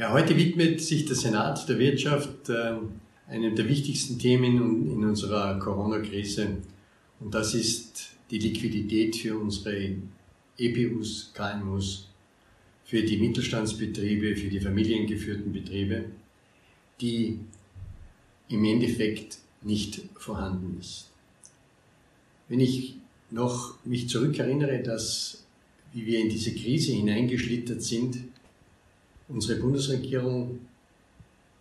Ja, heute widmet sich der Senat der Wirtschaft äh, einem der wichtigsten Themen in unserer Corona-Krise. Und das ist die Liquidität für unsere EPUs, KMUs, für die Mittelstandsbetriebe, für die familiengeführten Betriebe, die im Endeffekt nicht vorhanden ist. Wenn ich noch mich zurückerinnere, dass, wie wir in diese Krise hineingeschlittert sind, unsere Bundesregierung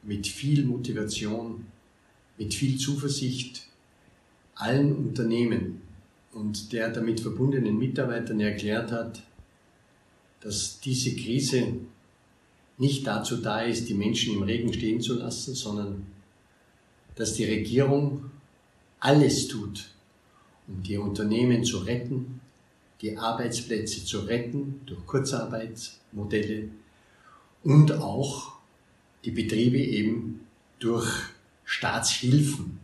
mit viel Motivation, mit viel Zuversicht allen Unternehmen und der damit verbundenen Mitarbeitern erklärt hat, dass diese Krise nicht dazu da ist, die Menschen im Regen stehen zu lassen, sondern dass die Regierung alles tut, um die Unternehmen zu retten, die Arbeitsplätze zu retten durch Kurzarbeitsmodelle, und auch die Betriebe eben durch Staatshilfen,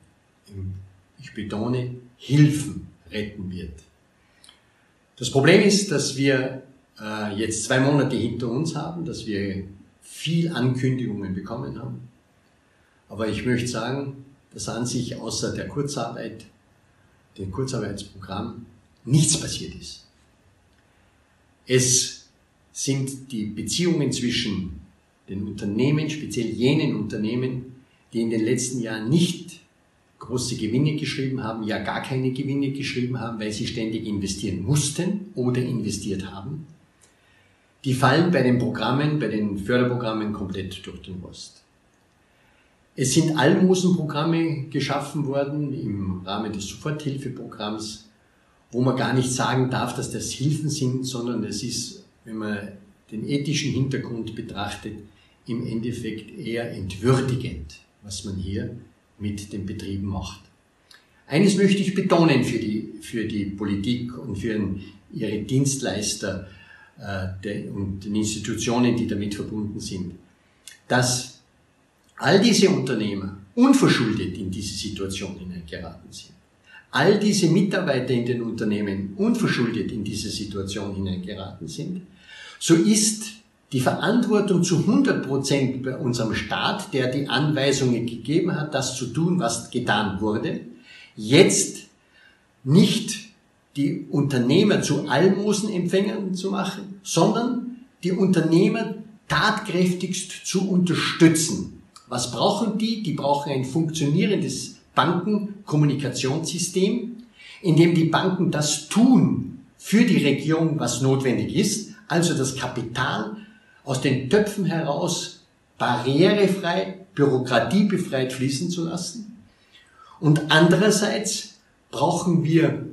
ich betone, Hilfen retten wird. Das Problem ist, dass wir äh, jetzt zwei Monate hinter uns haben, dass wir viel Ankündigungen bekommen haben. Aber ich möchte sagen, dass an sich außer der Kurzarbeit, dem Kurzarbeitsprogramm, nichts passiert ist. Es sind die Beziehungen zwischen den Unternehmen, speziell jenen Unternehmen, die in den letzten Jahren nicht große Gewinne geschrieben haben, ja gar keine Gewinne geschrieben haben, weil sie ständig investieren mussten oder investiert haben, die fallen bei den Programmen, bei den Förderprogrammen komplett durch den Rost. Es sind Almosenprogramme geschaffen worden im Rahmen des Soforthilfeprogramms, wo man gar nicht sagen darf, dass das Hilfen sind, sondern es ist wenn man den ethischen Hintergrund betrachtet, im Endeffekt eher entwürdigend, was man hier mit den Betrieben macht. Eines möchte ich betonen für die, für die Politik und für ihre Dienstleister äh, und den Institutionen, die damit verbunden sind, dass all diese Unternehmer unverschuldet in diese Situation hineingeraten sind. All diese Mitarbeiter in den Unternehmen unverschuldet in diese Situation hineingeraten sind so ist die Verantwortung zu 100 Prozent bei unserem Staat, der die Anweisungen gegeben hat, das zu tun, was getan wurde, jetzt nicht die Unternehmer zu Almosenempfängern zu machen, sondern die Unternehmer tatkräftigst zu unterstützen. Was brauchen die? Die brauchen ein funktionierendes Bankenkommunikationssystem, in dem die Banken das tun für die Regierung, was notwendig ist, also das Kapital aus den Töpfen heraus barrierefrei, bürokratiebefreit fließen zu lassen. Und andererseits brauchen wir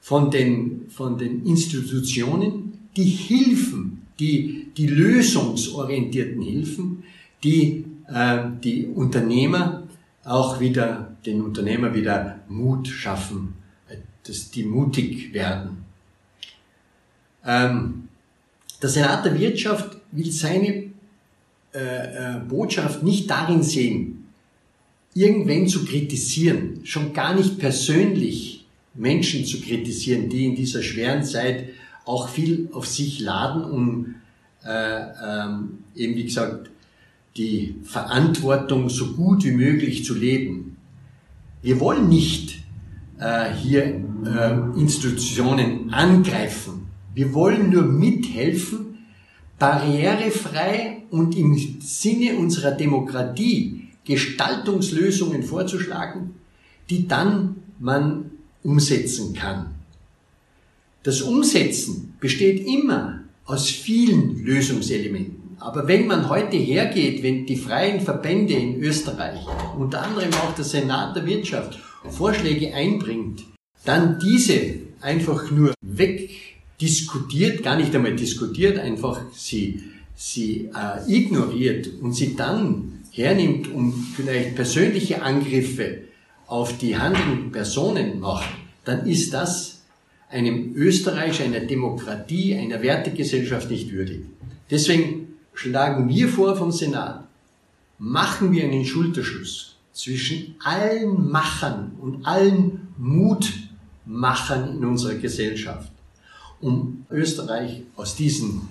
von den, von den Institutionen die Hilfen, die, die lösungsorientierten Hilfen, die äh, die Unternehmer auch wieder, den Unternehmer wieder Mut schaffen, äh, dass die mutig werden. Ähm, der Senat der Wirtschaft will seine äh, äh, Botschaft nicht darin sehen, irgendwen zu kritisieren, schon gar nicht persönlich Menschen zu kritisieren, die in dieser schweren Zeit auch viel auf sich laden, um äh, ähm, eben wie gesagt die Verantwortung so gut wie möglich zu leben. Wir wollen nicht äh, hier äh, Institutionen angreifen. Wir wollen nur mithelfen, barrierefrei und im Sinne unserer Demokratie Gestaltungslösungen vorzuschlagen, die dann man umsetzen kann. Das Umsetzen besteht immer aus vielen Lösungselementen. Aber wenn man heute hergeht, wenn die freien Verbände in Österreich, unter anderem auch der Senat der Wirtschaft, Vorschläge einbringt, dann diese einfach nur weg diskutiert, gar nicht einmal diskutiert, einfach sie, sie äh, ignoriert und sie dann hernimmt, um vielleicht persönliche Angriffe auf die handelnden Personen macht, dann ist das einem Österreich, einer Demokratie, einer Wertegesellschaft nicht würdig. Deswegen schlagen wir vor vom Senat, machen wir einen Schulterschluss zwischen allen Machern und allen Mutmachern in unserer Gesellschaft um Österreich aus diesem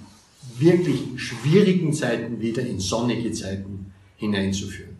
wirklich schwierigen Zeiten wieder in sonnige Zeiten hineinzuführen.